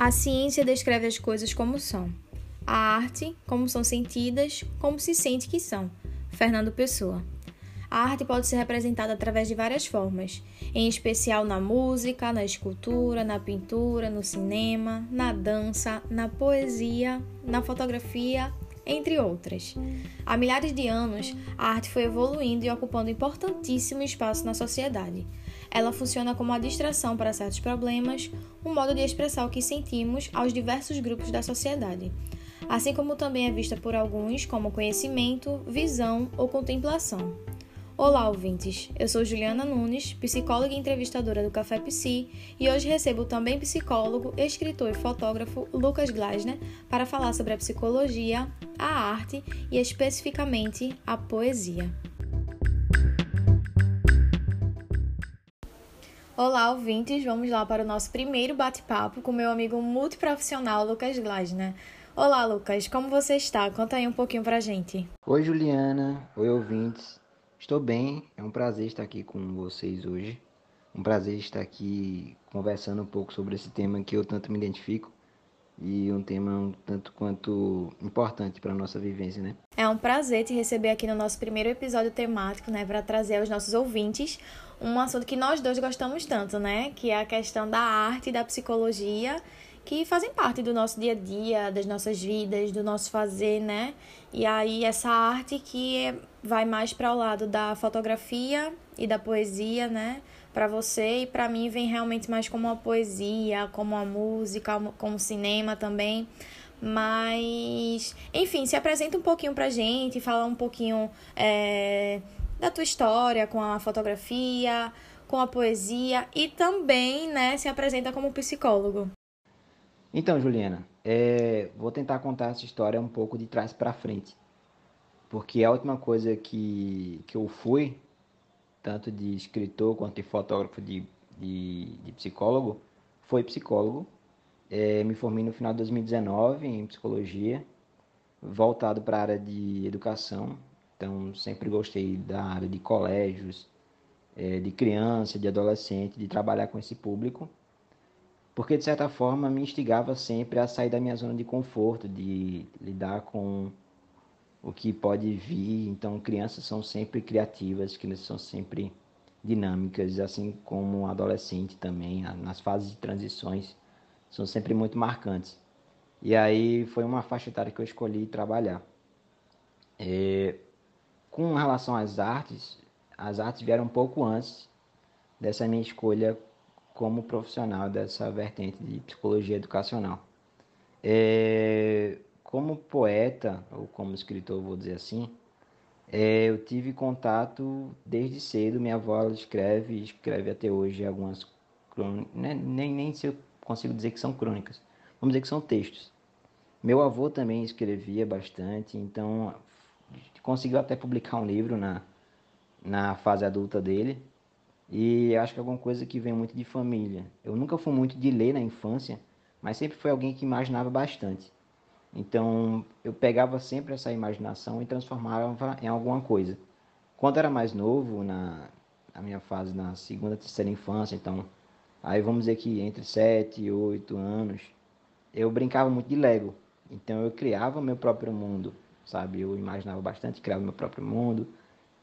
A ciência descreve as coisas como são. A arte, como são sentidas, como se sente que são. Fernando Pessoa. A arte pode ser representada através de várias formas, em especial na música, na escultura, na pintura, no cinema, na dança, na poesia, na fotografia, entre outras. Há milhares de anos, a arte foi evoluindo e ocupando importantíssimo espaço na sociedade. Ela funciona como uma distração para certos problemas, um modo de expressar o que sentimos aos diversos grupos da sociedade, assim como também é vista por alguns como conhecimento, visão ou contemplação. Olá, ouvintes! Eu sou Juliana Nunes, psicóloga e entrevistadora do Café Psi, e hoje recebo também psicólogo, escritor e fotógrafo Lucas Glasner para falar sobre a psicologia, a arte e especificamente a poesia. Olá, ouvintes! Vamos lá para o nosso primeiro bate-papo com meu amigo multiprofissional Lucas Glasner. Olá, Lucas, como você está? Conta aí um pouquinho pra gente. Oi, Juliana. Oi, ouvintes. Estou bem, é um prazer estar aqui com vocês hoje. Um prazer estar aqui conversando um pouco sobre esse tema que eu tanto me identifico e um tema um tanto quanto importante para a nossa vivência, né? É um prazer te receber aqui no nosso primeiro episódio temático, né, para trazer aos nossos ouvintes um assunto que nós dois gostamos tanto, né, que é a questão da arte e da psicologia que fazem parte do nosso dia a dia, das nossas vidas, do nosso fazer, né? E aí essa arte que vai mais para o lado da fotografia e da poesia, né? Para você e para mim vem realmente mais como a poesia, como a música, como o cinema também. Mas, enfim, se apresenta um pouquinho pra gente, fala um pouquinho é, da tua história com a fotografia, com a poesia e também, né, se apresenta como psicólogo. Então, Juliana, é, vou tentar contar essa história um pouco de trás para frente. Porque a última coisa que, que eu fui, tanto de escritor quanto de fotógrafo, de, de, de psicólogo, foi psicólogo. É, me formei no final de 2019 em psicologia, voltado para a área de educação. Então, sempre gostei da área de colégios, é, de criança, de adolescente, de trabalhar com esse público porque de certa forma me instigava sempre a sair da minha zona de conforto, de lidar com o que pode vir. Então, crianças são sempre criativas, crianças são sempre dinâmicas, assim como adolescente também, nas fases de transições, são sempre muito marcantes. E aí foi uma faixa etária que eu escolhi trabalhar. É, com relação às artes, as artes vieram um pouco antes dessa minha escolha como profissional dessa vertente de psicologia educacional. É, como poeta, ou como escritor, vou dizer assim, é, eu tive contato desde cedo. Minha avó escreve, escreve até hoje algumas crônicas, né? nem, nem se eu consigo dizer que são crônicas, vamos dizer que são textos. Meu avô também escrevia bastante, então conseguiu até publicar um livro na, na fase adulta dele, e acho que é alguma coisa que vem muito de família. Eu nunca fui muito de ler na infância, mas sempre foi alguém que imaginava bastante. Então eu pegava sempre essa imaginação e transformava em alguma coisa. Quando era mais novo, na, na minha fase na segunda, terceira infância, então aí vamos dizer que entre 7 e 8 anos, eu brincava muito de Lego. Então eu criava meu próprio mundo, sabe? Eu imaginava bastante, criava meu próprio mundo,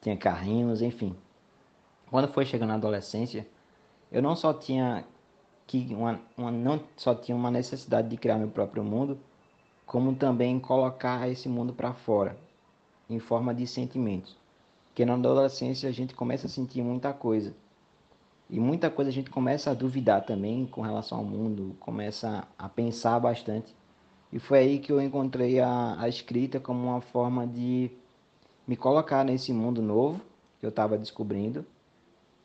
tinha carrinhos, enfim. Quando foi chegando na adolescência, eu não só tinha que uma, uma, não só tinha uma necessidade de criar meu próprio mundo, como também colocar esse mundo para fora, em forma de sentimentos. Porque na adolescência a gente começa a sentir muita coisa. E muita coisa a gente começa a duvidar também com relação ao mundo, começa a pensar bastante. E foi aí que eu encontrei a, a escrita como uma forma de me colocar nesse mundo novo que eu estava descobrindo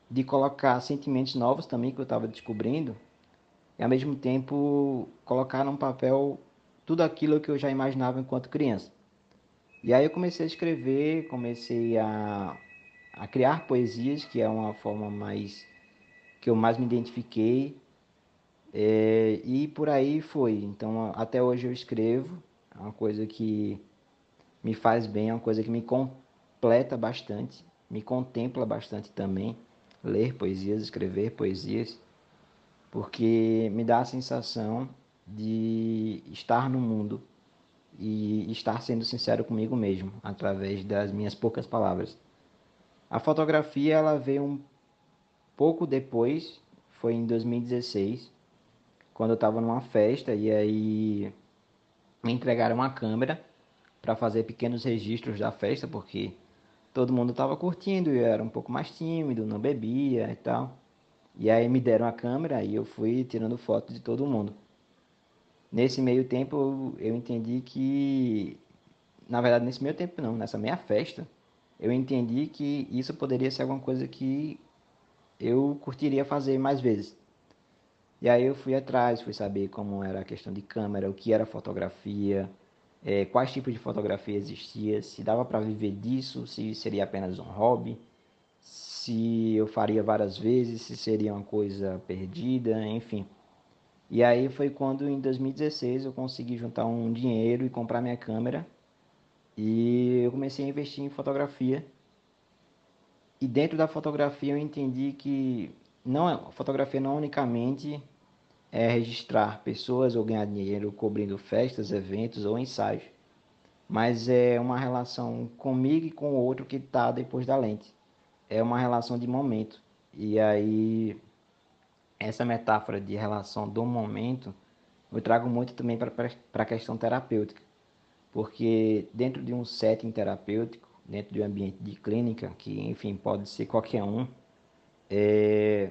de colocar sentimentos novos também que eu estava descobrindo e ao mesmo tempo colocar num papel tudo aquilo que eu já imaginava enquanto criança. E aí eu comecei a escrever, comecei a, a criar poesias, que é uma forma mais que eu mais me identifiquei. É, e por aí foi. Então até hoje eu escrevo, é uma coisa que me faz bem, é uma coisa que me completa bastante, me contempla bastante também ler poesias, escrever poesias, porque me dá a sensação de estar no mundo e estar sendo sincero comigo mesmo através das minhas poucas palavras. A fotografia ela veio um pouco depois, foi em 2016, quando eu estava numa festa e aí me entregaram uma câmera para fazer pequenos registros da festa, porque todo mundo estava curtindo e eu era um pouco mais tímido, não bebia e tal. E aí me deram a câmera e eu fui tirando foto de todo mundo. Nesse meio tempo eu, eu entendi que, na verdade nesse meio tempo não, nessa meia festa, eu entendi que isso poderia ser alguma coisa que eu curtiria fazer mais vezes. E aí eu fui atrás, fui saber como era a questão de câmera, o que era fotografia, é, quais tipos de fotografia existia, se dava para viver disso, se seria apenas um hobby, se eu faria várias vezes, se seria uma coisa perdida, enfim. E aí foi quando em 2016 eu consegui juntar um dinheiro e comprar minha câmera e eu comecei a investir em fotografia. E dentro da fotografia eu entendi que não é, fotografia não unicamente é registrar pessoas ou ganhar dinheiro cobrindo festas, eventos ou ensaios, mas é uma relação comigo e com o outro que está depois da lente. É uma relação de momento. E aí, essa metáfora de relação do momento eu trago muito também para a questão terapêutica, porque dentro de um setting terapêutico, dentro de um ambiente de clínica, que enfim pode ser qualquer um, é,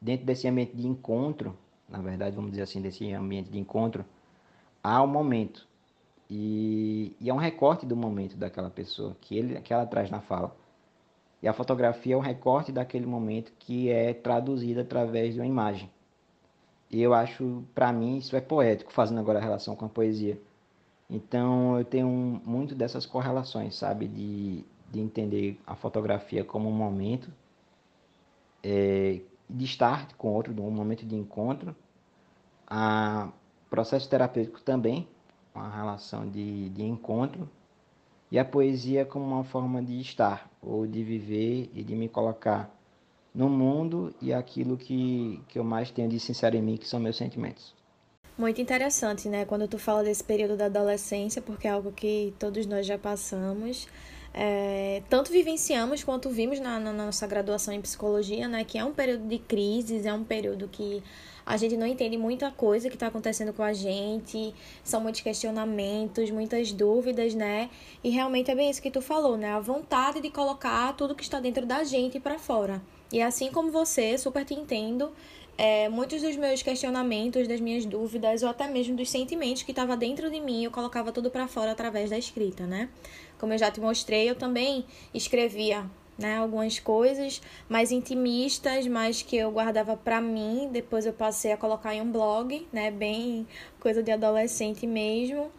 dentro desse ambiente de encontro, na verdade, vamos dizer assim, desse ambiente de encontro, há um momento. E, e é um recorte do momento daquela pessoa que, ele, que ela traz na fala. E a fotografia é um recorte daquele momento que é traduzido através de uma imagem. E eu acho, para mim, isso é poético, fazendo agora a relação com a poesia. Então eu tenho muito dessas correlações, sabe? De, de entender a fotografia como um momento é, de estar com outro, um momento de encontro. A processo terapêutico também, uma relação de, de encontro. E a poesia como uma forma de estar, ou de viver e de me colocar no mundo e aquilo que, que eu mais tenho de sincero em mim, que são meus sentimentos. Muito interessante, né? Quando tu fala desse período da adolescência, porque é algo que todos nós já passamos é, tanto vivenciamos quanto vimos na, na, nossa graduação em psicologia, né? Que é um período de crises, é um período que a gente não entende muita coisa que está acontecendo com a gente, são muitos questionamentos, muitas dúvidas, né? E realmente é bem isso que tu falou, né? A vontade de colocar tudo que está dentro da gente para fora. E assim como você, super te entendo, é, muitos dos meus questionamentos, das minhas dúvidas, ou até mesmo dos sentimentos que estava dentro de mim, eu colocava tudo para fora através da escrita, né? Como eu já te mostrei, eu também escrevia né, algumas coisas mais intimistas, mas que eu guardava para mim. Depois eu passei a colocar em um blog, né, bem coisa de adolescente mesmo,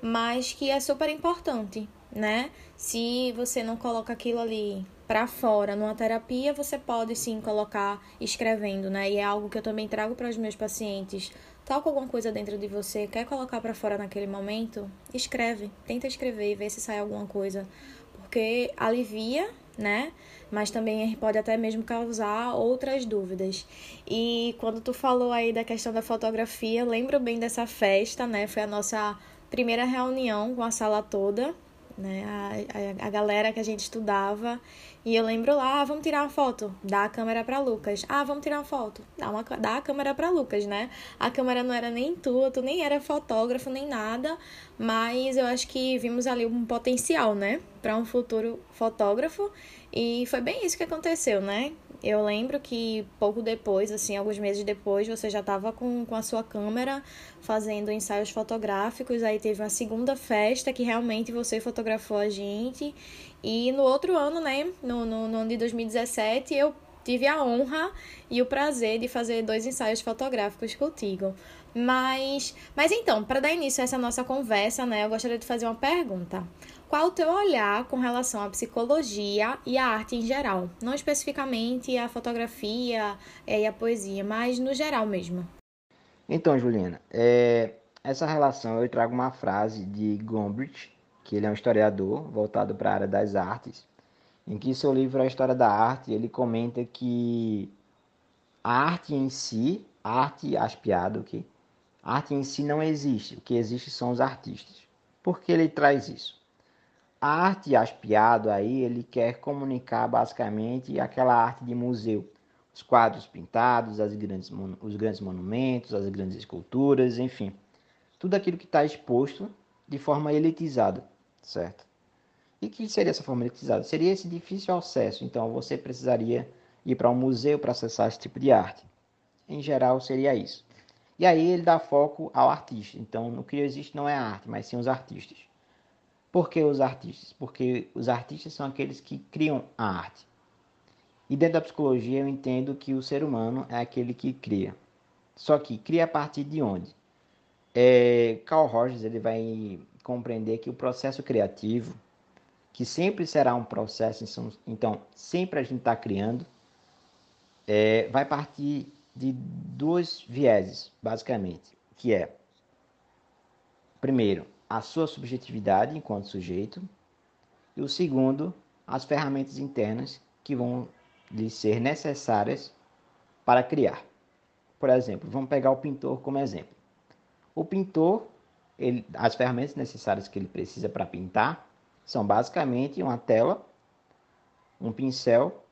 mas que é super importante, né? Se você não coloca aquilo ali para fora numa terapia, você pode sim colocar escrevendo, né? E é algo que eu também trago para os meus pacientes com alguma coisa dentro de você, quer colocar para fora naquele momento? Escreve, tenta escrever e ver se sai alguma coisa, porque alivia, né? Mas também pode até mesmo causar outras dúvidas. E quando tu falou aí da questão da fotografia, lembro bem dessa festa, né? Foi a nossa primeira reunião com a sala toda, né? A, a, a galera que a gente estudava. E eu lembro lá, ah, vamos tirar uma foto, dá a câmera para Lucas. Ah, vamos tirar uma foto, dá, uma, dá a câmera para Lucas, né? A câmera não era nem tua, tu nem era fotógrafo nem nada, mas eu acho que vimos ali um potencial, né, para um futuro fotógrafo. E foi bem isso que aconteceu, né? Eu lembro que pouco depois, assim, alguns meses depois, você já estava com, com a sua câmera fazendo ensaios fotográficos. Aí teve uma segunda festa que realmente você fotografou a gente. E no outro ano, né, no, no, no ano de 2017, eu tive a honra e o prazer de fazer dois ensaios fotográficos contigo. Mas, mas então, para dar início a essa nossa conversa, né, eu gostaria de fazer uma pergunta. Qual o teu olhar com relação à psicologia e à arte em geral? Não especificamente a fotografia é, e a poesia, mas no geral mesmo. Então, Juliana, é, essa relação eu trago uma frase de Gombrich, que ele é um historiador voltado para a área das artes, em que seu livro A História da Arte, ele comenta que a arte em si, arte aspiado, okay? A arte em si não existe, o que existe são os artistas. Por que ele traz isso? A arte aspiado aí, ele quer comunicar basicamente aquela arte de museu. Os quadros pintados, as grandes, os grandes monumentos, as grandes esculturas, enfim. Tudo aquilo que está exposto de forma elitizada, certo? E que seria essa forma elitizada? Seria esse difícil acesso. Então você precisaria ir para um museu para acessar esse tipo de arte. Em geral, seria isso. E aí ele dá foco ao artista. Então, o que existe não é a arte, mas sim os artistas. Por que os artistas? Porque os artistas são aqueles que criam a arte. E dentro da psicologia eu entendo que o ser humano é aquele que cria. Só que cria a partir de onde? É, Carl Rogers ele vai compreender que o processo criativo, que sempre será um processo, então sempre a gente está criando, é, vai partir de dois vieses, basicamente, que é, primeiro, a sua subjetividade enquanto sujeito, e o segundo, as ferramentas internas que vão lhe ser necessárias para criar. Por exemplo, vamos pegar o pintor como exemplo. O pintor, ele, as ferramentas necessárias que ele precisa para pintar são basicamente uma tela, um pincel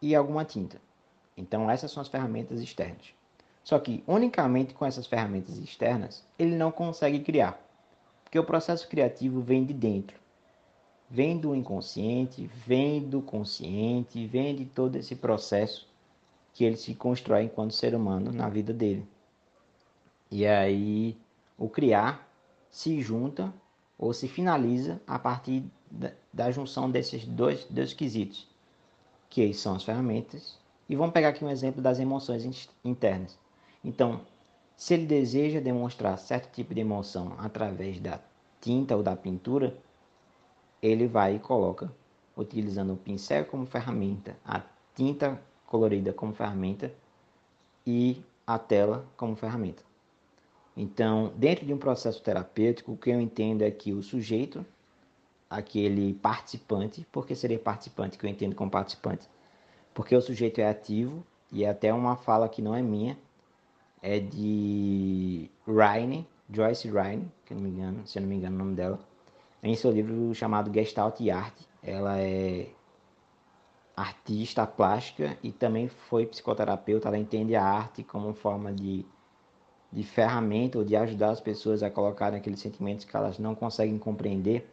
e alguma tinta. Então, essas são as ferramentas externas. Só que, unicamente com essas ferramentas externas, ele não consegue criar. Porque o processo criativo vem de dentro. Vem do inconsciente, vem do consciente, vem de todo esse processo que ele se constrói enquanto ser humano na vida dele. E aí, o criar se junta ou se finaliza a partir da, junção desses dois, dois quesitos, que são as ferramentas e vamos pegar aqui um exemplo das emoções internas. Então, se ele deseja demonstrar certo tipo de emoção através da tinta ou da pintura, ele vai e coloca, utilizando o pincel como ferramenta, a tinta colorida como ferramenta e a tela como ferramenta. Então, dentro de um processo terapêutico, o que eu entendo é que o sujeito, aquele participante, porque seria participante que eu entendo como participante, porque o sujeito é ativo, e é até uma fala que não é minha, é de Ryan, Joyce Ryan, que não me engano, se eu não me engano o nome dela, em seu livro chamado Gestalt e Arte. Ela é artista plástica e também foi psicoterapeuta. Ela entende a arte como forma de, de ferramenta ou de ajudar as pessoas a colocarem aqueles sentimentos que elas não conseguem compreender.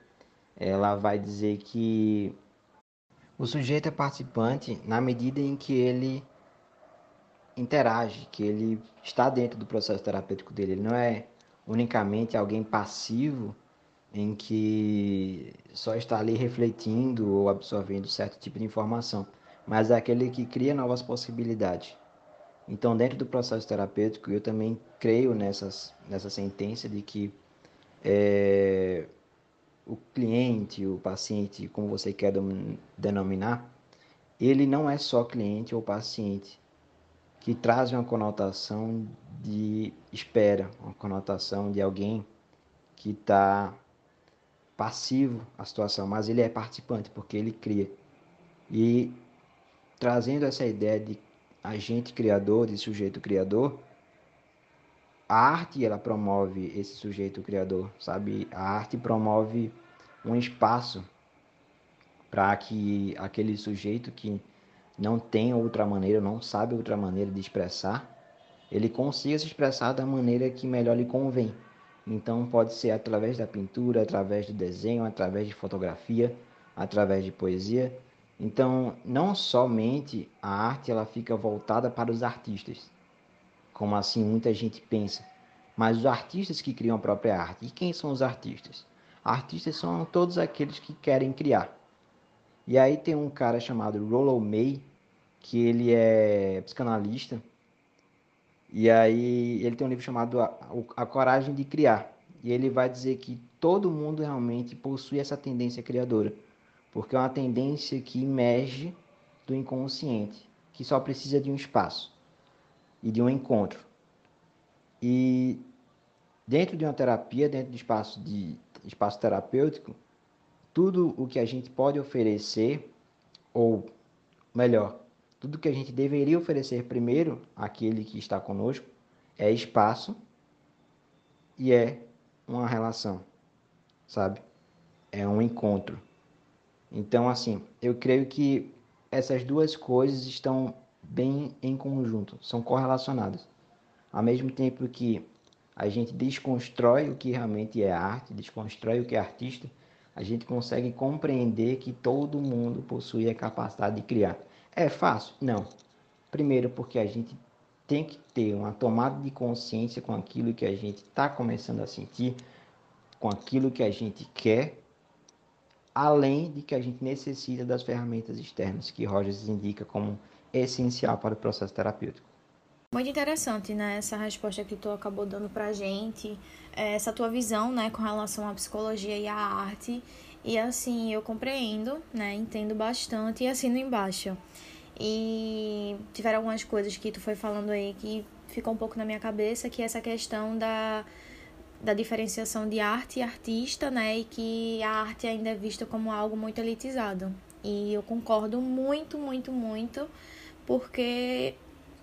Ela vai dizer que o sujeito é participante na medida em que ele interage, que ele está dentro do processo terapêutico dele. Ele não é unicamente alguém passivo em que só está ali refletindo ou absorvendo certo tipo de informação, mas é aquele que cria novas possibilidades. Então, dentro do processo terapêutico, eu também creio nessas, nessa sentença de que é, o cliente, o paciente, como você quer denominar, ele não é só cliente ou paciente, que traz uma conotação de espera, uma conotação de alguém que está passivo à situação, mas ele é participante porque ele cria. E trazendo essa ideia de agente criador, de sujeito criador, a arte ela promove esse sujeito criador, sabe? A arte promove um espaço para que aquele sujeito que não tem outra maneira, não sabe outra maneira de expressar, ele consiga se expressar da maneira que melhor lhe convém. Então pode ser através da pintura, através do desenho, através de fotografia, através de poesia. Então, não somente a arte ela fica voltada para os artistas, como assim muita gente pensa. Mas os artistas que criam a própria arte. E quem são os artistas? Artistas são todos aqueles que querem criar. E aí tem um cara chamado Rollo May, que ele é psicanalista. E aí ele tem um livro chamado a, Coragem de Criar. E ele vai dizer que todo mundo realmente possui essa tendência criadora. Porque é uma tendência que emerge do inconsciente, que só precisa de um espaço e de um encontro. E dentro de uma terapia, dentro de espaço de espaço terapêutico, tudo o que a gente pode oferecer, ou melhor, tudo que a gente deveria oferecer primeiro àquele que está conosco, é espaço e é uma relação, sabe? É um encontro. Então, assim, eu creio que essas duas coisas estão bem em conjunto, são correlacionadas. Ao mesmo tempo que a gente desconstrói o que realmente é arte, desconstrói o que é artista, a gente consegue compreender que todo mundo possui a capacidade de criar. É fácil? Não. Primeiro, porque a gente tem que ter uma tomada de consciência com aquilo que a gente está começando a sentir, com aquilo que a gente quer, além de que a gente necessita das ferramentas externas que Rogers indica como essencial para o processo terapêutico. Muito interessante, né? Essa resposta que tu acabou dando pra gente, é, essa tua visão, né, com relação à psicologia e à arte. E assim, eu compreendo, né? Entendo bastante e assino embaixo. E tiveram algumas coisas que tu foi falando aí que ficou um pouco na minha cabeça, que é essa questão da, da diferenciação de arte e artista, né? E que a arte ainda é vista como algo muito elitizado. E eu concordo muito, muito, muito, porque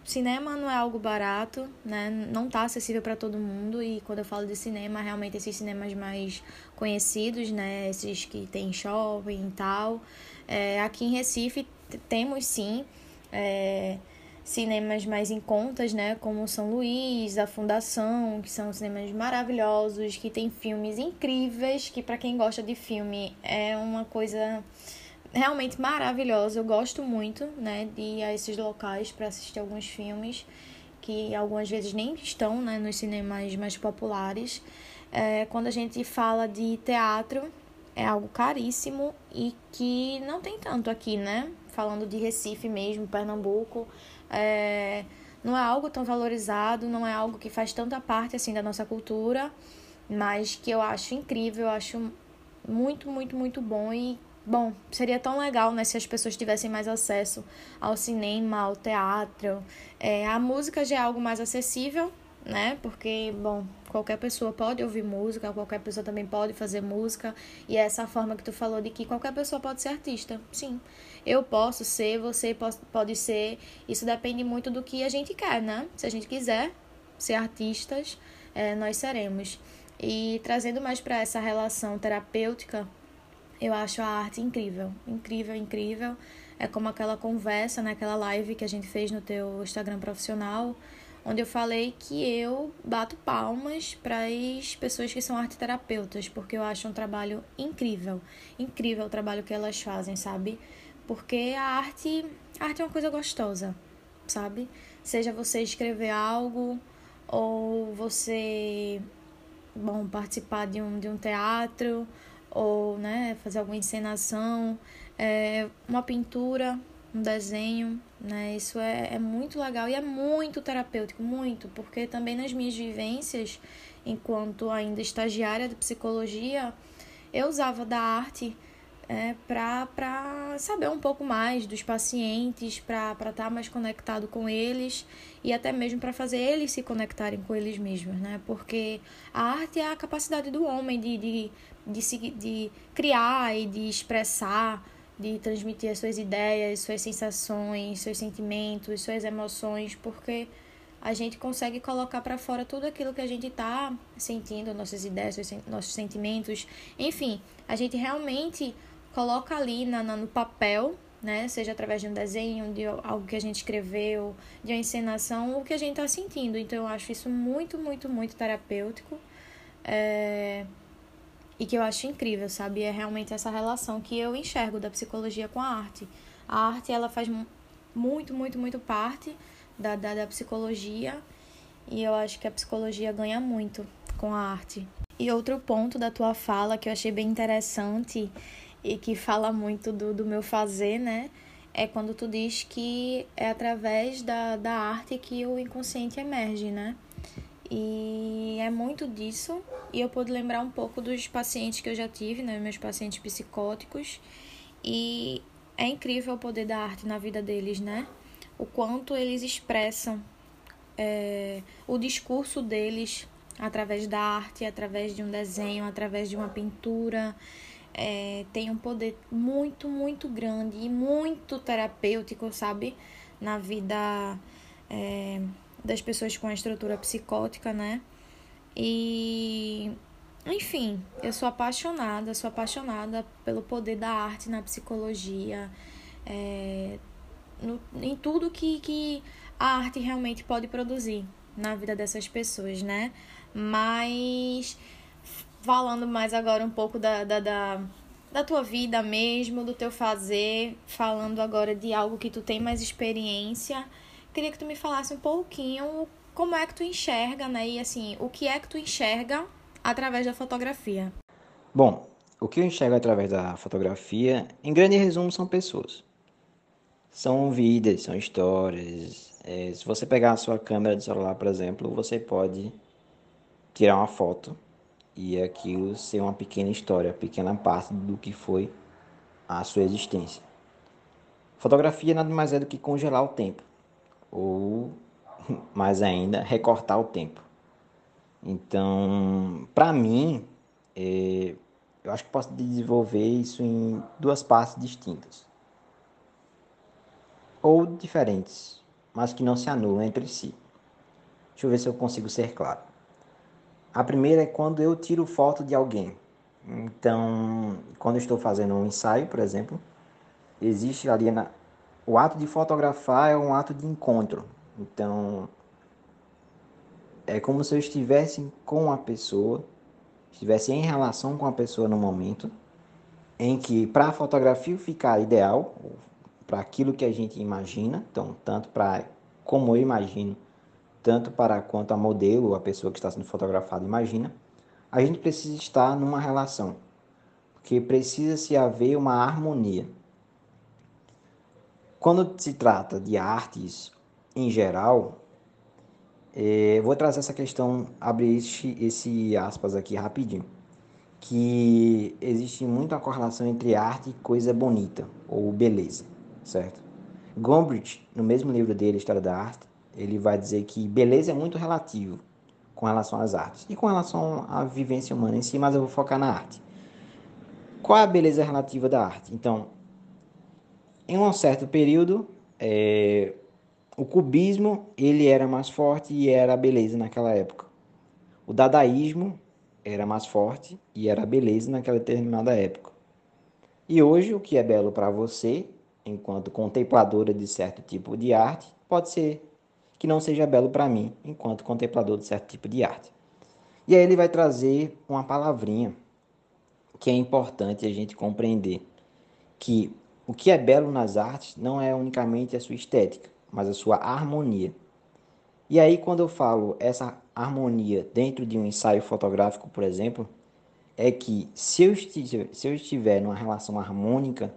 cinema não é algo barato, né? Não tá acessível para todo mundo e quando eu falo de cinema, realmente esses cinemas mais conhecidos, né? Esses que tem shopping e tal. É, aqui em Recife temos sim é, cinemas mais em contas, né? Como São Luís, a Fundação, que são cinemas maravilhosos, que tem filmes incríveis, que para quem gosta de filme é uma coisa realmente maravilhosa. Eu gosto muito, né, de ir a esses locais para assistir alguns filmes que algumas vezes nem estão, né, nos cinemas mais populares. É, quando a gente fala de teatro, é algo caríssimo e que não tem tanto aqui, né? Falando de Recife mesmo, Pernambuco, é, não é algo tão valorizado, não é algo que faz tanta parte assim da nossa cultura, mas que eu acho incrível, eu acho muito, muito, muito bom e Bom, seria tão legal, né, se as pessoas tivessem mais acesso ao cinema, ao teatro. É, a música já é algo mais acessível, né? Porque, bom, qualquer pessoa pode ouvir música, qualquer pessoa também pode fazer música. E é essa forma que tu falou de que qualquer pessoa pode ser artista. Sim, eu posso ser, você pode ser. Isso depende muito do que a gente quer, né? Se a gente quiser ser artistas, é, nós seremos. E trazendo mais para essa relação terapêutica eu acho a arte incrível, incrível, incrível. É como aquela conversa, né, live que a gente fez no teu Instagram profissional, onde eu falei que eu bato palmas para as pessoas que são arteterapeutas, porque eu acho um trabalho incrível, incrível o trabalho que elas fazem, sabe? Porque a arte, a arte é uma coisa gostosa, sabe? Seja você escrever algo ou você, bom, participar de um, de um teatro ou né, fazer alguma encenação, é, uma pintura, um desenho, né? Isso é, é muito legal e é muito terapêutico, muito, porque também nas minhas vivências, enquanto ainda estagiária de psicologia, eu usava da arte é, para saber um pouco mais dos pacientes, para estar tá mais conectado com eles e até mesmo para fazer eles se conectarem com eles mesmos, né? Porque a arte é a capacidade do homem de, de, de, se, de criar e de expressar, de transmitir as suas ideias, suas sensações, seus sentimentos, suas emoções, porque a gente consegue colocar para fora tudo aquilo que a gente está sentindo, nossas ideias, nossos sentimentos, enfim, a gente realmente coloca ali na, no papel, né? Seja através de um desenho, de algo que a gente escreveu, de uma encenação, o que a gente está sentindo. Então eu acho isso muito, muito, muito terapêutico. É... E que eu acho incrível, sabe? É realmente essa relação que eu enxergo da psicologia com a arte. A arte, ela faz muito, muito, muito parte da, da, da psicologia. E eu acho que a psicologia ganha muito com a arte. E outro ponto da tua fala que eu achei bem interessante e que fala muito do, do meu fazer, né? É quando tu diz que é através da, da arte que o inconsciente emerge, né? E é muito disso. E eu pude lembrar um pouco dos pacientes que eu já tive, né? Meus pacientes psicóticos. E é incrível o poder da arte na vida deles, né? O quanto eles expressam é, o discurso deles através da arte, através de um desenho, através de uma pintura é, tem um poder muito, muito grande e muito terapêutico, sabe? Na vida é, das pessoas com a estrutura psicótica, né? E enfim, eu sou apaixonada, sou apaixonada pelo poder da arte na psicologia, é, no, em tudo que, que a arte realmente pode produzir na vida dessas pessoas, né? Mas falando mais agora um pouco da, da, da, da tua vida mesmo, do teu fazer, falando agora de algo que tu tem mais experiência, queria que tu me falasse um pouquinho como é que tu enxerga, né? E assim, o que é que tu enxerga através da fotografia? Bom, o que eu enxergo através da fotografia, em grande resumo, são pessoas. São vidas, são histórias. É, se você pegar a sua câmera de celular, por exemplo, você pode tirar uma foto e aquilo ser uma pequena história, pequena parte do que foi a sua existência. Fotografia nada mais é do que congelar o tempo, ou mais ainda, recortar o tempo. Então, para mim, é, eu acho que posso desenvolver isso em duas partes distintas. Ou diferentes, mas que não se anulam entre si. Deixa eu ver se eu consigo ser claro. A primeira é quando eu tiro foto de alguém. Então, quando eu estou fazendo um ensaio, por exemplo, existe ali na... o ato de fotografar é um ato de encontro. Então, é como se eu estivesse com a pessoa, estivesse em relação com a pessoa no momento, em que para a fotografia ficar ideal, para aquilo que a gente imagina, então tanto para como eu imagino, tanto para quanto a modelo, a pessoa que está sendo fotografada imagina, a gente precisa estar numa relação, porque precisa se haver uma harmonia. Quando se trata de artes em geral, é, vou trazer essa questão, abrir esse, esse aspas aqui rapidinho. Que existe muita correlação entre arte e coisa bonita, ou beleza, certo? Gombrich, no mesmo livro dele, História da Arte, ele vai dizer que beleza é muito relativo com relação às artes e com relação à vivência humana em si, mas eu vou focar na arte. Qual é a beleza relativa da arte? Então, em um certo período, é, o cubismo ele era mais forte e era a beleza naquela época. O dadaísmo era mais forte e era a beleza naquela determinada época. E hoje o que é belo para você, enquanto contempladora de certo tipo de arte, pode ser que não seja belo para mim, enquanto contemplador de certo tipo de arte. E aí ele vai trazer uma palavrinha que é importante a gente compreender que o que é belo nas artes não é unicamente a sua estética, mas a sua harmonia. E aí, quando eu falo essa harmonia dentro de um ensaio fotográfico, por exemplo, é que se eu estiver, se eu estiver numa relação harmônica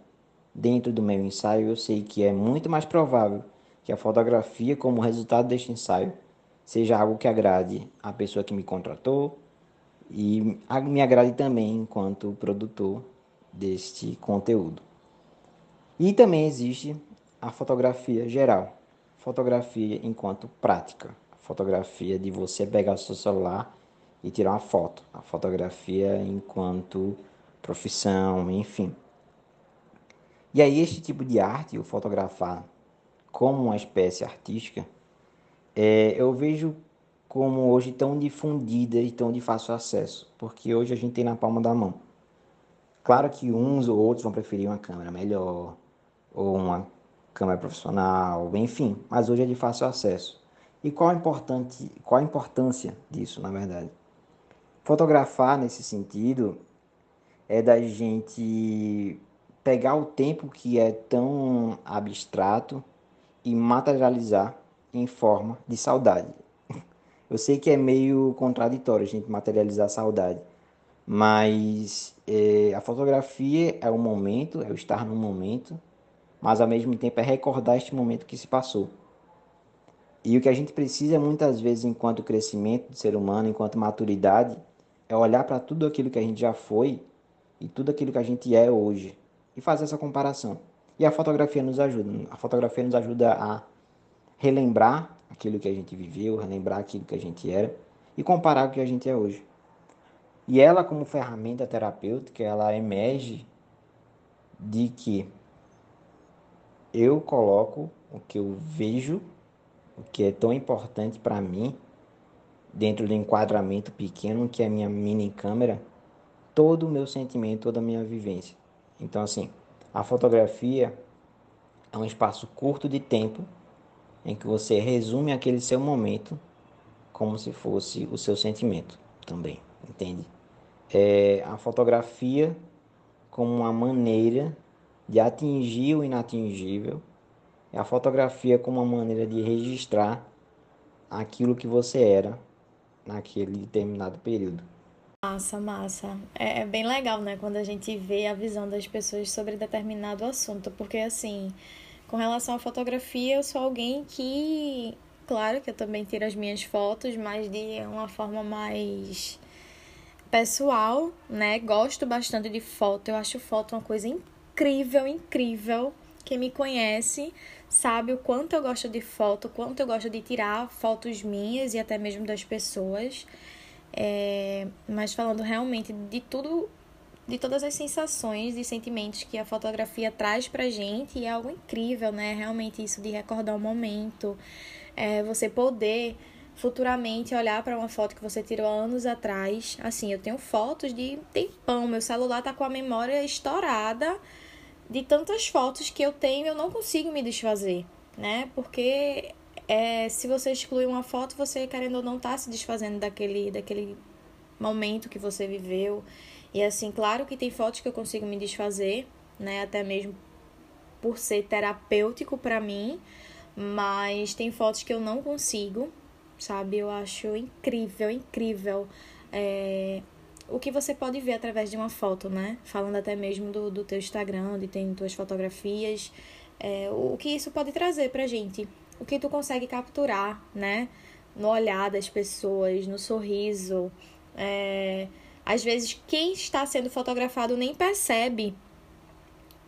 dentro do meu ensaio, eu sei que é muito mais provável que a fotografia, como resultado deste ensaio, seja algo que agrade a pessoa que me contratou e me agrade também enquanto produtor deste conteúdo. E também existe a fotografia geral, fotografia enquanto prática. A fotografia de você pegar o seu celular e tirar uma foto. A fotografia enquanto profissão, enfim. E aí este tipo de arte, o fotografar como uma espécie artística, é, eu vejo como hoje tão difundida e tão de fácil acesso, porque hoje a gente tem na palma da mão. Claro que uns ou outros vão preferir uma câmera melhor, ou uma câmera profissional, enfim, mas hoje é de fácil acesso. E qual a, importante, qual a importância disso, na verdade? Fotografar nesse sentido é da gente pegar o tempo que é tão abstrato e materializar em forma de saudade. Eu sei que é meio contraditório a gente materializar a saudade, mas é, a fotografia é o momento, é o estar no momento, mas ao mesmo tempo é recordar este momento que se passou. E o que a gente precisa muitas vezes, enquanto crescimento do ser humano, enquanto maturidade, é olhar para tudo aquilo que a gente já foi e tudo aquilo que a gente é hoje e fazer essa comparação. E a fotografia nos ajuda. A fotografia nos ajuda a relembrar aquilo que a gente viveu, relembrar aquilo que a gente era e comparar com o que a gente é hoje. E ela, como ferramenta terapêutica, ela emerge de que eu coloco o que eu vejo, o que é tão importante para mim, dentro do enquadramento pequeno que é a minha mini câmera, todo o meu sentimento, toda a minha vivência. Então, assim, a fotografia é um espaço curto de tempo em que você resume aquele seu momento como se fosse o seu sentimento também, entende? É a fotografia como uma maneira de atingir o inatingível, é a fotografia como uma maneira de registrar aquilo que você era naquele determinado período. Massa, massa. É, é, bem legal, né, quando a gente vê a visão das pessoas sobre determinado assunto, porque assim, com relação à fotografia, eu sou alguém que, claro que eu também tiro as minhas fotos, mas de uma forma mais pessoal, né? Gosto bastante de foto, eu acho foto uma coisa incrível, incrível. Quem me conhece sabe o quanto eu gosto de foto, o quanto eu gosto de tirar fotos minhas e até mesmo das pessoas. É, mas falando realmente de tudo, de todas as sensações e sentimentos que a fotografia traz pra gente, é algo incrível, né? Realmente isso de recordar o momento, é, você poder futuramente olhar para uma foto que você tirou anos atrás. Assim, eu tenho fotos de tempão, meu celular tá com a memória estourada de tantas fotos que eu tenho, eu não consigo me desfazer, né? Porque é, se você exclui uma foto, você querendo ou não tá se desfazendo daquele, daquele momento que você viveu. E assim, claro que tem fotos que eu consigo me desfazer, né? Até mesmo por ser terapêutico para mim, mas tem fotos que eu não consigo, sabe? Eu acho incrível, incrível. É, o que você pode ver através de uma foto, né? Falando até mesmo do, do teu Instagram, onde tem tuas fotografias, é, o que isso pode trazer pra gente, o que tu consegue capturar, né? No olhar das pessoas, no sorriso. É, às vezes, quem está sendo fotografado nem percebe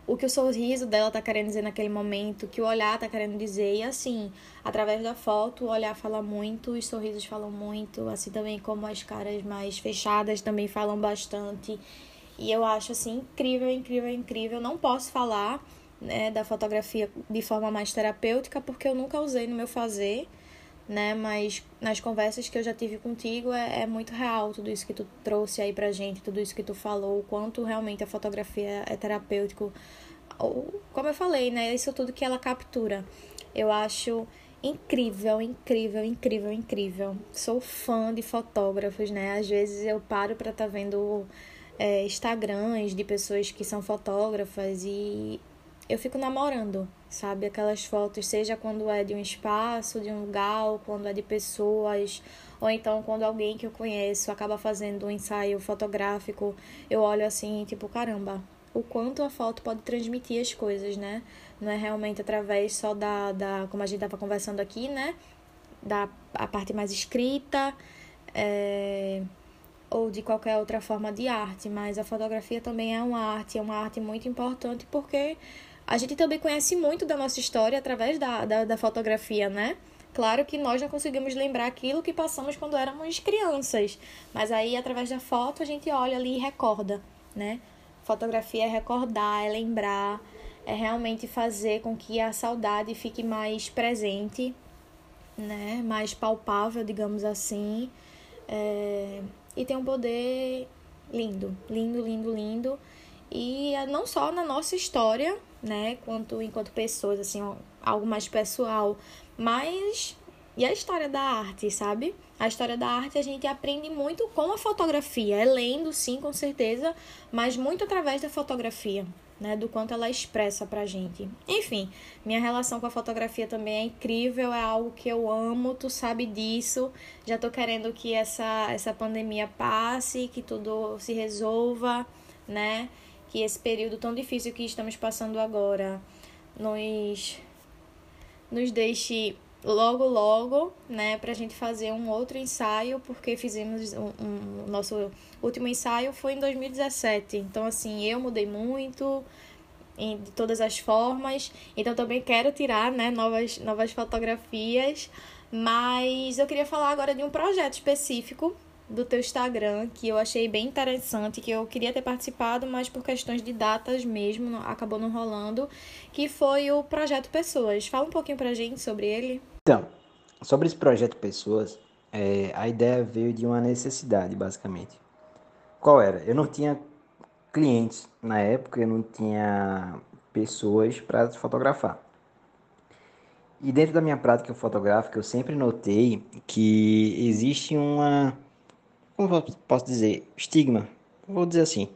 o que o sorriso dela tá querendo dizer naquele momento, o que o olhar tá querendo dizer. E assim, através da foto, o olhar fala muito, os sorrisos falam muito, assim também como as caras mais fechadas também falam bastante. E eu acho assim incrível, incrível, incrível. Não posso falar né, da fotografia de forma mais terapêutica porque eu nunca usei no meu fazer, né? Mas nas conversas que eu já tive contigo é, é muito real tudo isso que tu trouxe aí pra gente, tudo isso que tu falou, o quanto realmente a fotografia é terapêutico. Como eu falei, né? Isso tudo que ela captura. Eu acho incrível, incrível, incrível, incrível. Sou fã de fotógrafos, né? Às vezes eu paro para estar tá vendo é, Instagrams de pessoas que são fotógrafas e eu fico namorando, sabe? Aquelas fotos, seja quando é de um espaço, de um lugar, ou quando é de pessoas, ou então quando alguém que eu conheço acaba fazendo um ensaio fotográfico, eu olho assim, tipo, caramba, o quanto a foto pode transmitir as coisas, né? Não é realmente através só da, da como a gente estava conversando aqui, né? Da a parte mais escrita, é, ou de qualquer outra forma de arte, mas a fotografia também é uma arte, é uma arte muito importante porque a gente também conhece muito da nossa história através da, da, da fotografia, né? Claro que nós não conseguimos lembrar aquilo que passamos quando éramos crianças, mas aí através da foto a gente olha ali e recorda, né? Fotografia é recordar, é lembrar, é realmente fazer com que a saudade fique mais presente, né? Mais palpável, digamos assim. É... E tem um poder lindo, lindo, lindo, lindo. E não só na nossa história, né? Quanto enquanto pessoas, assim, algo mais pessoal, mas e a história da arte, sabe? A história da arte a gente aprende muito com a fotografia, é lendo, sim, com certeza, mas muito através da fotografia, né? Do quanto ela expressa pra gente. Enfim, minha relação com a fotografia também é incrível, é algo que eu amo, tu sabe disso. Já tô querendo que essa, essa pandemia passe, que tudo se resolva, né? Que esse período tão difícil que estamos passando agora nos, nos deixe logo logo, né, pra gente fazer um outro ensaio, porque fizemos um, um nosso último ensaio foi em 2017. Então assim, eu mudei muito em, de todas as formas. Então também quero tirar, né, novas novas fotografias, mas eu queria falar agora de um projeto específico do teu Instagram que eu achei bem interessante, que eu queria ter participado, mas por questões de datas mesmo acabou não rolando, que foi o projeto Pessoas. Fala um pouquinho pra gente sobre ele. Então, sobre esse projeto Pessoas, é, a ideia veio de uma necessidade, basicamente. Qual era? Eu não tinha clientes na época, eu não tinha pessoas para fotografar. E dentro da minha prática fotográfica, eu sempre notei que existe uma, como posso dizer, estigma, vou dizer assim,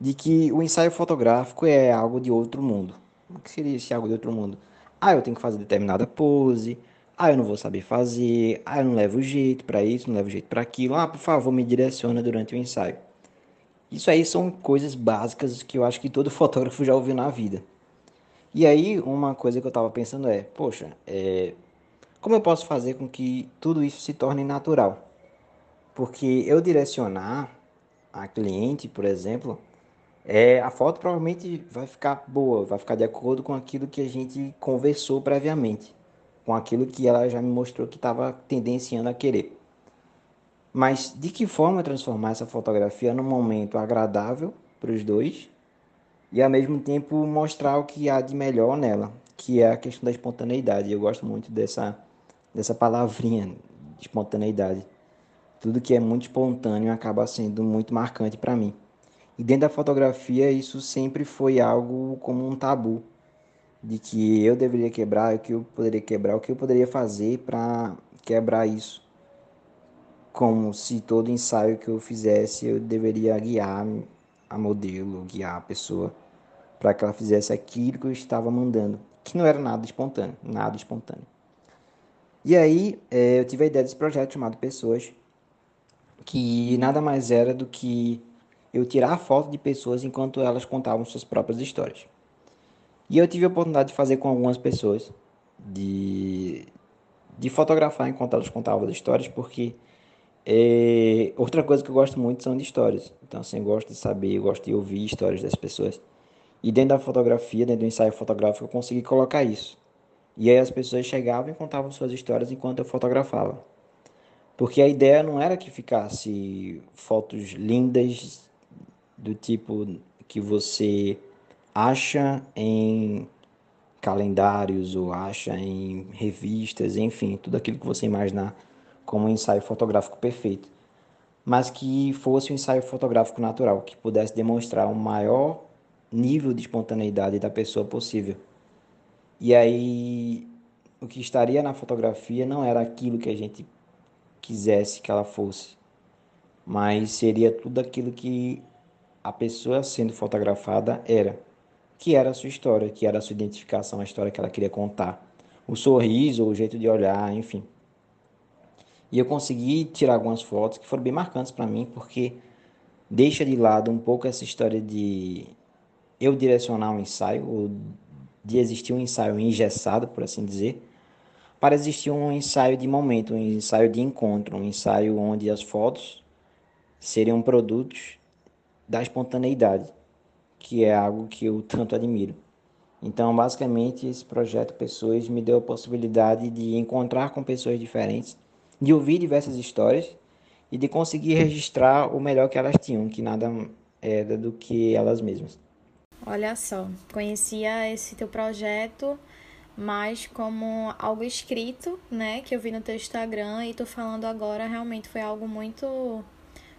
de que o ensaio fotográfico é algo de outro mundo. O que seria esse algo de outro mundo? Ah, eu tenho que fazer determinada pose. Ah, eu não vou saber fazer. Ah, eu não levo jeito para isso, não levo jeito para aquilo. Ah, por favor, me direciona durante o ensaio. Isso aí são coisas básicas que eu acho que todo fotógrafo já ouviu na vida. E aí, uma coisa que eu estava pensando é: poxa, é, como eu posso fazer com que tudo isso se torne natural? Porque eu direcionar a cliente, por exemplo, é, a foto provavelmente vai ficar boa, vai ficar de acordo com aquilo que a gente conversou previamente, com aquilo que ela já me mostrou que estava tendenciando a querer. Mas de que forma transformar essa fotografia num momento agradável para os dois e ao mesmo tempo mostrar o que há de melhor nela, que é a questão da espontaneidade. Eu gosto muito dessa, dessa palavrinha, de espontaneidade. Tudo que é muito espontâneo acaba sendo muito marcante para mim. E dentro da fotografia, isso sempre foi algo como um tabu, de que eu deveria quebrar, o que eu poderia quebrar, o que eu poderia fazer para quebrar isso. Como se todo ensaio que eu fizesse eu deveria guiar a modelo, guiar a pessoa para que ela fizesse aquilo que eu estava mandando, que não era nada espontâneo, nada espontâneo. E aí é, eu tive a ideia desse projeto chamado Pessoas, que nada mais era do que eu tirar foto de pessoas enquanto elas contavam suas próprias histórias. E eu tive a oportunidade de fazer com algumas pessoas, de, de fotografar enquanto elas contavam as histórias, porque é, outra coisa que eu gosto muito são de histórias. Então, assim, eu gosto de saber, eu gosto de ouvir histórias das pessoas. E dentro da fotografia, dentro do ensaio fotográfico, eu consegui colocar isso. E aí as pessoas chegavam e contavam suas histórias enquanto eu fotografava. Porque a ideia não era que ficasse fotos lindas do tipo que você acha em calendários ou acha em revistas, enfim, tudo aquilo que você imaginar como um ensaio fotográfico perfeito, mas que fosse um ensaio fotográfico natural, que pudesse demonstrar o maior nível de espontaneidade da pessoa possível. E aí o que estaria na fotografia não era aquilo que a gente quisesse que ela fosse, mas seria tudo aquilo que a pessoa sendo fotografada era, que era a sua história, que era a sua identificação, a história que ela queria contar, o sorriso, o jeito de olhar, enfim. E eu consegui tirar algumas fotos que foram bem marcantes para mim, porque deixa de lado um pouco essa história de eu direcionar um ensaio, ou de existir um ensaio engessado, por assim dizer, para existir um ensaio de momento, um ensaio de encontro, um ensaio onde as fotos seriam produtos da espontaneidade, que é algo que eu tanto admiro. Então, basicamente, esse projeto Pessoas me deu a possibilidade de encontrar com pessoas diferentes, de ouvir diversas histórias e de conseguir registrar o melhor que elas tinham, que nada era do que elas mesmas. Olha só, conhecia esse teu projeto mais como algo escrito, né, que eu vi no teu Instagram e tô falando agora, realmente foi algo muito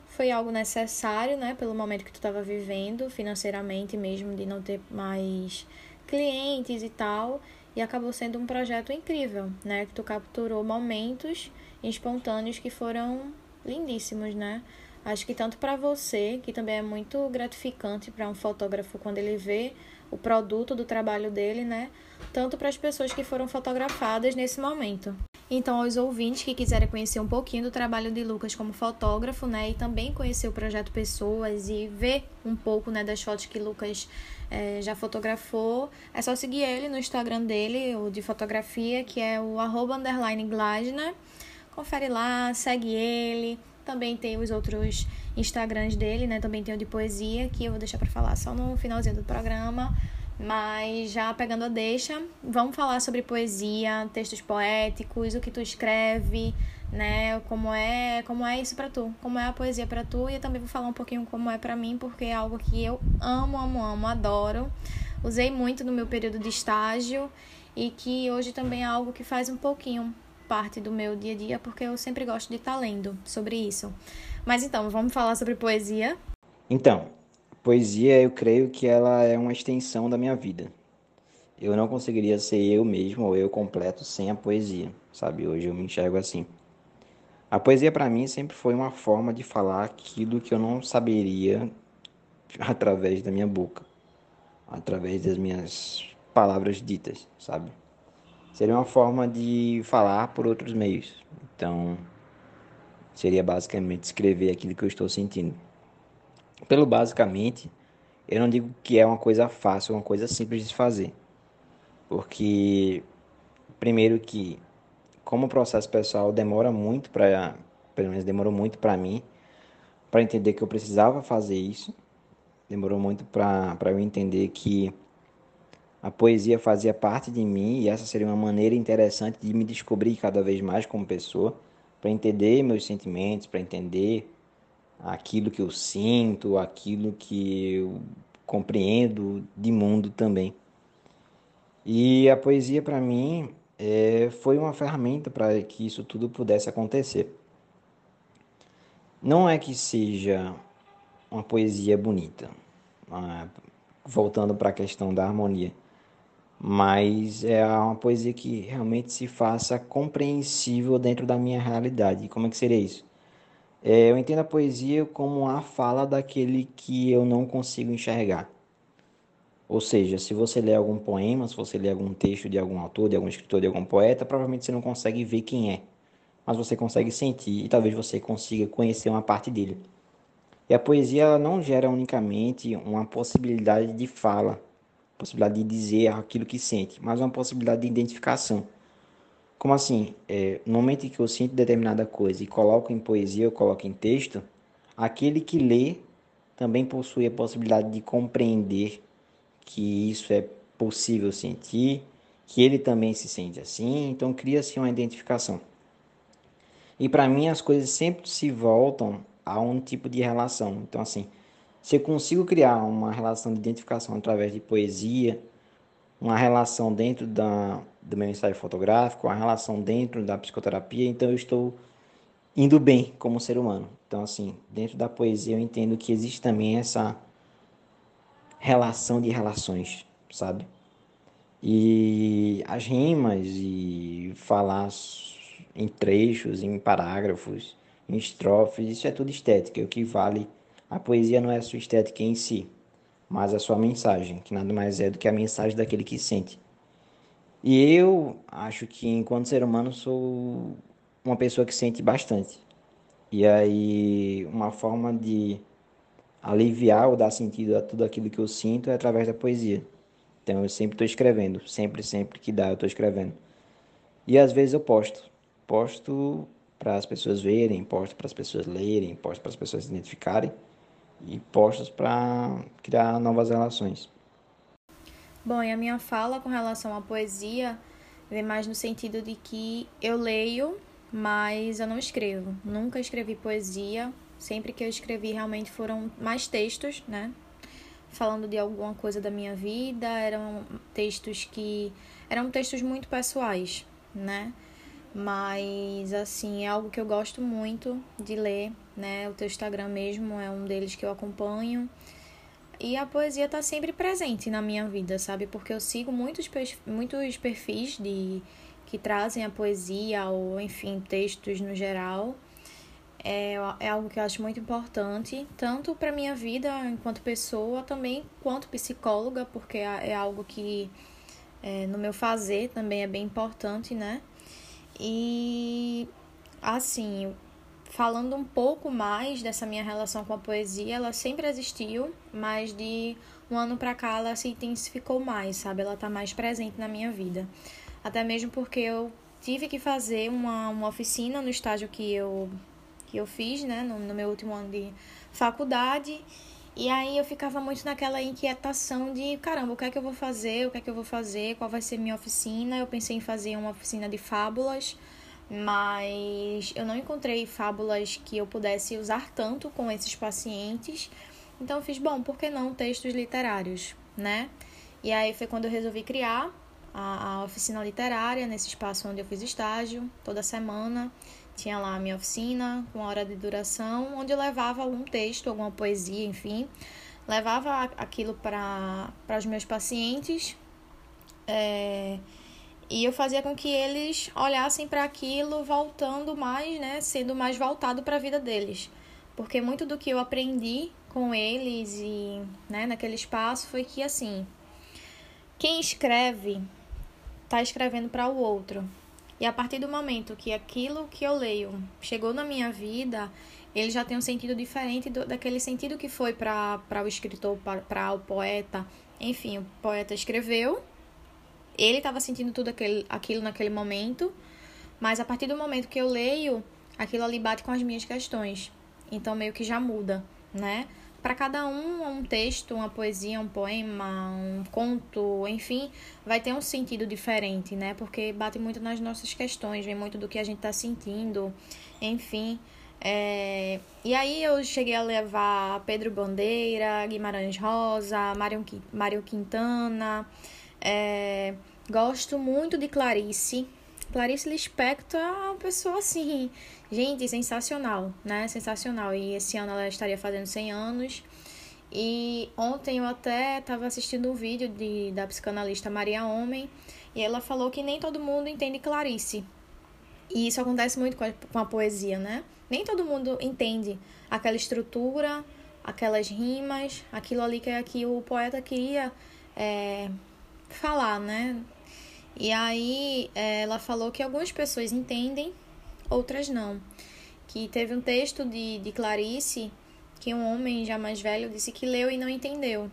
foi algo necessário, né, pelo momento que tu estava vivendo, financeiramente mesmo, de não ter mais clientes e tal, e acabou sendo um projeto incrível, né, que tu capturou momentos espontâneos que foram lindíssimos, né? Acho que tanto para você, que também é muito gratificante para um fotógrafo quando ele vê o produto do trabalho dele, né? Tanto para as pessoas que foram fotografadas nesse momento. Então, aos ouvintes que quiserem conhecer um pouquinho do trabalho de Lucas como fotógrafo, né, e também conhecer o projeto Pessoas e ver um pouco, né, das fotos que Lucas é, já fotografou, é só seguir ele no Instagram dele, o de fotografia, que é o arroba underline. Confere lá, segue ele. Também tem os outros Instagrams dele, né? Também tem o de poesia, que eu vou deixar para falar só no finalzinho do programa. Mas já pegando a deixa, vamos falar sobre poesia, textos poéticos, o que tu escreve, né? Como é, como é isso para tu? Como é a poesia para tu? E eu também vou falar um pouquinho como é para mim, porque é algo que eu amo, amo, amo, adoro. Usei muito no meu período de estágio e que hoje também é algo que faz um pouquinho parte do meu dia a dia, porque eu sempre gosto de estar tá lendo sobre isso. Mas então, vamos falar sobre poesia? Então, poesia eu creio que ela é uma extensão da minha vida. Eu não conseguiria ser eu mesmo ou eu completo sem a poesia, sabe? Hoje eu me enxergo assim. A poesia para mim sempre foi uma forma de falar aquilo que eu não saberia através da minha boca, através das minhas palavras ditas, sabe? Seria uma forma de falar por outros meios. Então, seria basicamente escrever aquilo que eu estou sentindo. Pelo basicamente, eu não digo que é uma coisa fácil, uma coisa simples de fazer. Porque, primeiro que, como o processo pessoal demora muito para, pelo menos demorou muito para mim, para entender que eu precisava fazer isso. Demorou muito para eu entender que a poesia fazia parte de mim e essa seria uma maneira interessante de me descobrir cada vez mais como pessoa, para entender meus sentimentos, para entender aquilo que eu sinto, aquilo que eu compreendo de mundo também. E a poesia para mim é, foi uma ferramenta para que isso tudo pudesse acontecer. Não é que seja uma poesia bonita, voltando para a questão da harmonia mas é uma poesia que realmente se faça compreensível dentro da minha realidade. Como é que seria isso? É, eu entendo a poesia como a fala daquele que eu não consigo enxergar. Ou seja, se você lê algum poema, se você lê algum texto de algum autor, de algum escritor, de algum poeta, provavelmente você não consegue ver quem é, mas você consegue sentir e talvez você consiga conhecer uma parte dele. E a poesia ela não gera unicamente uma possibilidade de fala, possibilidade de dizer aquilo que sente, mas uma possibilidade de identificação. Como assim? É, no momento em que eu sinto determinada coisa e coloco em poesia, eu coloco em texto, aquele que lê também possui a possibilidade de compreender que isso é possível sentir, que ele também se sente assim, então cria-se uma identificação. E para mim as coisas sempre se voltam a um tipo de relação. Então assim, se eu consigo criar uma relação de identificação através de poesia, uma relação dentro da, do meu ensaio fotográfico, uma relação dentro da psicoterapia, então eu estou indo bem como ser humano. Então, assim, dentro da poesia eu entendo que existe também essa relação de relações, sabe? E as rimas e falar em trechos, em parágrafos, em estrofes, isso é tudo estética, é o que vale a poesia não é a sua estética em si, mas a sua mensagem, que nada mais é do que a mensagem daquele que sente. E eu acho que, enquanto ser humano, sou uma pessoa que sente bastante. E aí, uma forma de aliviar ou dar sentido a tudo aquilo que eu sinto é através da poesia. Então, eu sempre estou escrevendo, sempre, sempre que dá, eu estou escrevendo. E às vezes eu posto. Posto para as pessoas verem, posto para as pessoas lerem, posto para as pessoas se identificarem e postos para criar novas relações. Bom, e a minha fala com relação à poesia vem mais no sentido de que eu leio, mas eu não escrevo. Nunca escrevi poesia. Sempre que eu escrevi, realmente foram mais textos, né? Falando de alguma coisa da minha vida. Eram textos que. Eram textos muito pessoais, né? Mas, assim, é algo que eu gosto muito de ler, né? O teu Instagram mesmo é um deles que eu acompanho. E a poesia tá sempre presente na minha vida, sabe? Porque eu sigo muitos, muitos perfis de que trazem a poesia ou, enfim, textos no geral. É, é algo que eu acho muito importante, tanto para minha vida enquanto pessoa, também quanto psicóloga, porque é, é algo que é, no meu fazer também é bem importante, né? E assim, falando um pouco mais dessa minha relação com a poesia, ela sempre existiu, mas de um ano para cá ela se intensificou mais, sabe? Ela tá mais presente na minha vida. Até mesmo porque eu tive que fazer uma, uma oficina no estágio que eu, que eu fiz, né, no, no meu último ano de faculdade. E aí eu ficava muito naquela inquietação de, caramba, o que é que eu vou fazer? O que é que eu vou fazer? Qual vai ser minha oficina? Eu pensei em fazer uma oficina de fábulas, mas eu não encontrei fábulas que eu pudesse usar tanto com esses pacientes. Então eu fiz, bom, por que não textos literários, né? E aí foi quando eu resolvi criar a, a oficina literária nesse espaço onde eu fiz estágio, toda semana. Tinha lá a minha oficina, com hora de duração, onde eu levava algum texto, alguma poesia, enfim. Levava aquilo para os meus pacientes. É, e eu fazia com que eles olhassem para aquilo voltando mais, né, sendo mais voltado para a vida deles. Porque muito do que eu aprendi com eles e, né, naquele espaço foi que assim, quem escreve está escrevendo para o outro. E a partir do momento que aquilo que eu leio chegou na minha vida, ele já tem um sentido diferente do, daquele sentido que foi para o escritor, para o poeta. Enfim, o poeta escreveu ele estava sentindo tudo aquele, aquilo naquele momento, mas a partir do momento que eu leio, aquilo ali bate com as minhas questões. Então meio que já muda, né? Para cada um, um texto, uma poesia, um poema, um conto, enfim, vai ter um sentido diferente, né? Porque bate muito nas nossas questões, vem muito do que a gente está sentindo, enfim. É... E aí eu cheguei a levar Pedro Bandeira, Guimarães Rosa, Mário Quintana, é, gosto muito de Clarice. Clarice Lispector é uma pessoa assim, gente, sensacional, né? Sensacional. E esse ano ela estaria fazendo 100 anos. E ontem eu até estava assistindo um vídeo de, da psicanalista Maria Homem e ela falou que nem todo mundo entende Clarice. E isso acontece muito com a, com a poesia, né? Nem todo mundo entende aquela estrutura, aquelas rimas, aquilo ali que, que o poeta queria é, falar, né? E aí é, ela falou que algumas pessoas entendem, outras não. Que teve um texto de, de Clarice que um homem já mais velho disse que leu e não entendeu.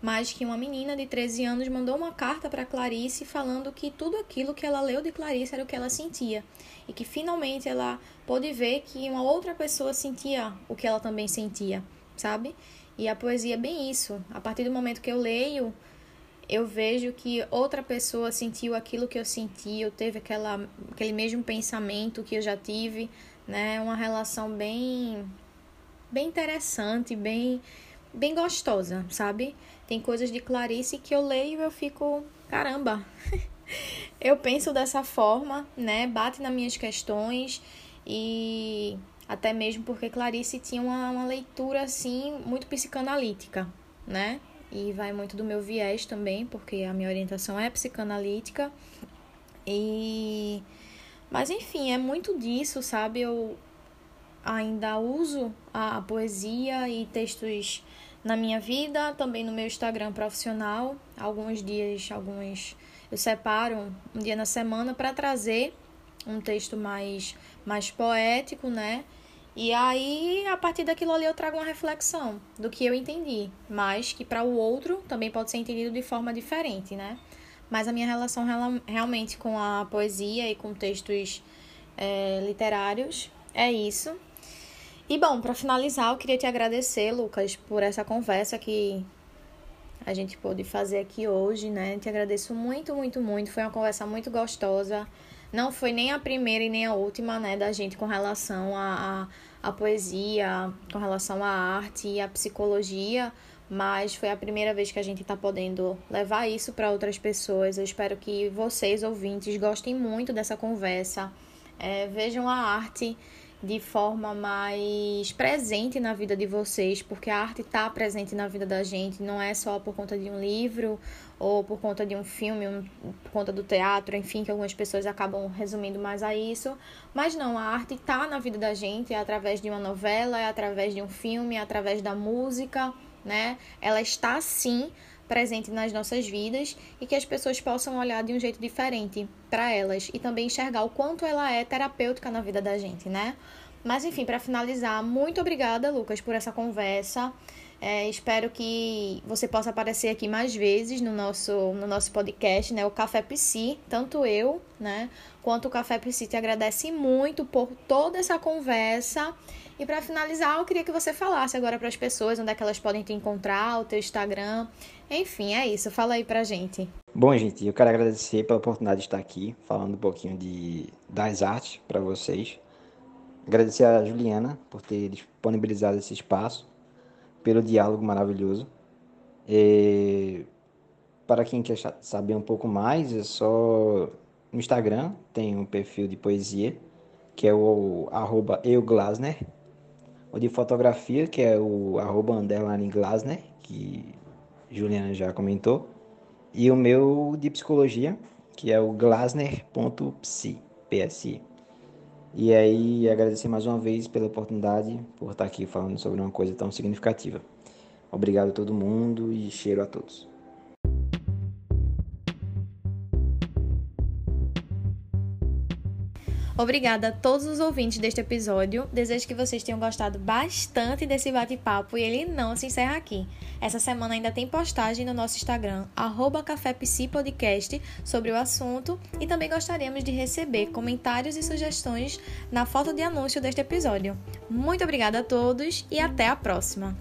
Mas que uma menina de 13 anos mandou uma carta para Clarice falando que tudo aquilo que ela leu de Clarice era o que ela sentia. E que finalmente ela pôde ver que uma outra pessoa sentia o que ela também sentia, sabe? E a poesia é bem isso. A partir do momento que eu leio, eu vejo que outra pessoa sentiu aquilo que eu senti, eu teve aquela, aquele mesmo pensamento que eu já tive, né? Uma relação bem bem interessante, bem bem gostosa, sabe? Tem coisas de Clarice que eu leio e eu fico, caramba. eu penso dessa forma, né? Bate nas minhas questões e até mesmo porque Clarice tinha uma, uma leitura assim muito psicanalítica, né? E vai muito do meu viés também, porque a minha orientação é psicanalítica. E mas enfim, é muito disso, sabe? Eu ainda uso a, a poesia e textos na minha vida, também no meu Instagram profissional. Alguns dias, alguns eu separo um dia na semana para trazer um texto mais mais poético, né? E aí, a partir daquilo ali, eu trago uma reflexão do que eu entendi, mas que para o outro também pode ser entendido de forma diferente, né? Mas a minha relação realmente com a poesia e com textos é, literários é isso. E bom, para finalizar, eu queria te agradecer, Lucas, por essa conversa que a gente pôde fazer aqui hoje, né? Te agradeço muito, muito, muito. Foi uma conversa muito gostosa. Não foi nem a primeira e nem a última, né, da gente com relação a, a a poesia, com relação à arte e à psicologia, mas foi a primeira vez que a gente está podendo levar isso para outras pessoas. Eu espero que vocês, ouvintes, gostem muito dessa conversa, é, vejam a arte de forma mais presente na vida de vocês, porque a arte está presente na vida da gente, não é só por conta de um livro ou por conta de um filme, um, por conta do teatro, enfim, que algumas pessoas acabam resumindo mais a isso. Mas não, a arte está na vida da gente, é através de uma novela, é através de um filme, é através da música, né? Ela está sim presente nas nossas vidas e que as pessoas possam olhar de um jeito diferente para elas e também enxergar o quanto ela é terapêutica na vida da gente, né? Mas enfim, para finalizar, muito obrigada, Lucas, por essa conversa. É, espero que você possa aparecer aqui mais vezes no nosso, no nosso podcast, né? O Café Psi, tanto eu, né? Quanto o Café Psi te agradece muito por toda essa conversa. E para finalizar, eu queria que você falasse agora para as pessoas onde é que elas podem te encontrar, o teu Instagram. Enfim, é isso. Fala aí pra gente. Bom, gente, eu quero agradecer pela oportunidade de estar aqui falando um pouquinho de, das artes para vocês. Agradecer a Juliana por ter disponibilizado esse espaço pelo diálogo maravilhoso. E para quem quer saber um pouco mais, é só no Instagram, tem um perfil de poesia, que é o arroba euglasner, o de fotografia, que é o arroba underline Glasner, que Juliana já comentou, e o meu de psicologia, que é o glasner.psi, PSI. E aí, agradecer mais uma vez pela oportunidade, por estar aqui falando sobre uma coisa tão significativa. Obrigado a todo mundo e cheiro a todos. Obrigada a todos os ouvintes deste episódio. Desejo que vocês tenham gostado bastante desse bate-papo e ele não se encerra aqui. Essa semana ainda tem postagem no nosso Instagram, cafépsipodcast, sobre o assunto e também gostaríamos de receber comentários e sugestões na foto de anúncio deste episódio. Muito obrigada a todos e até a próxima!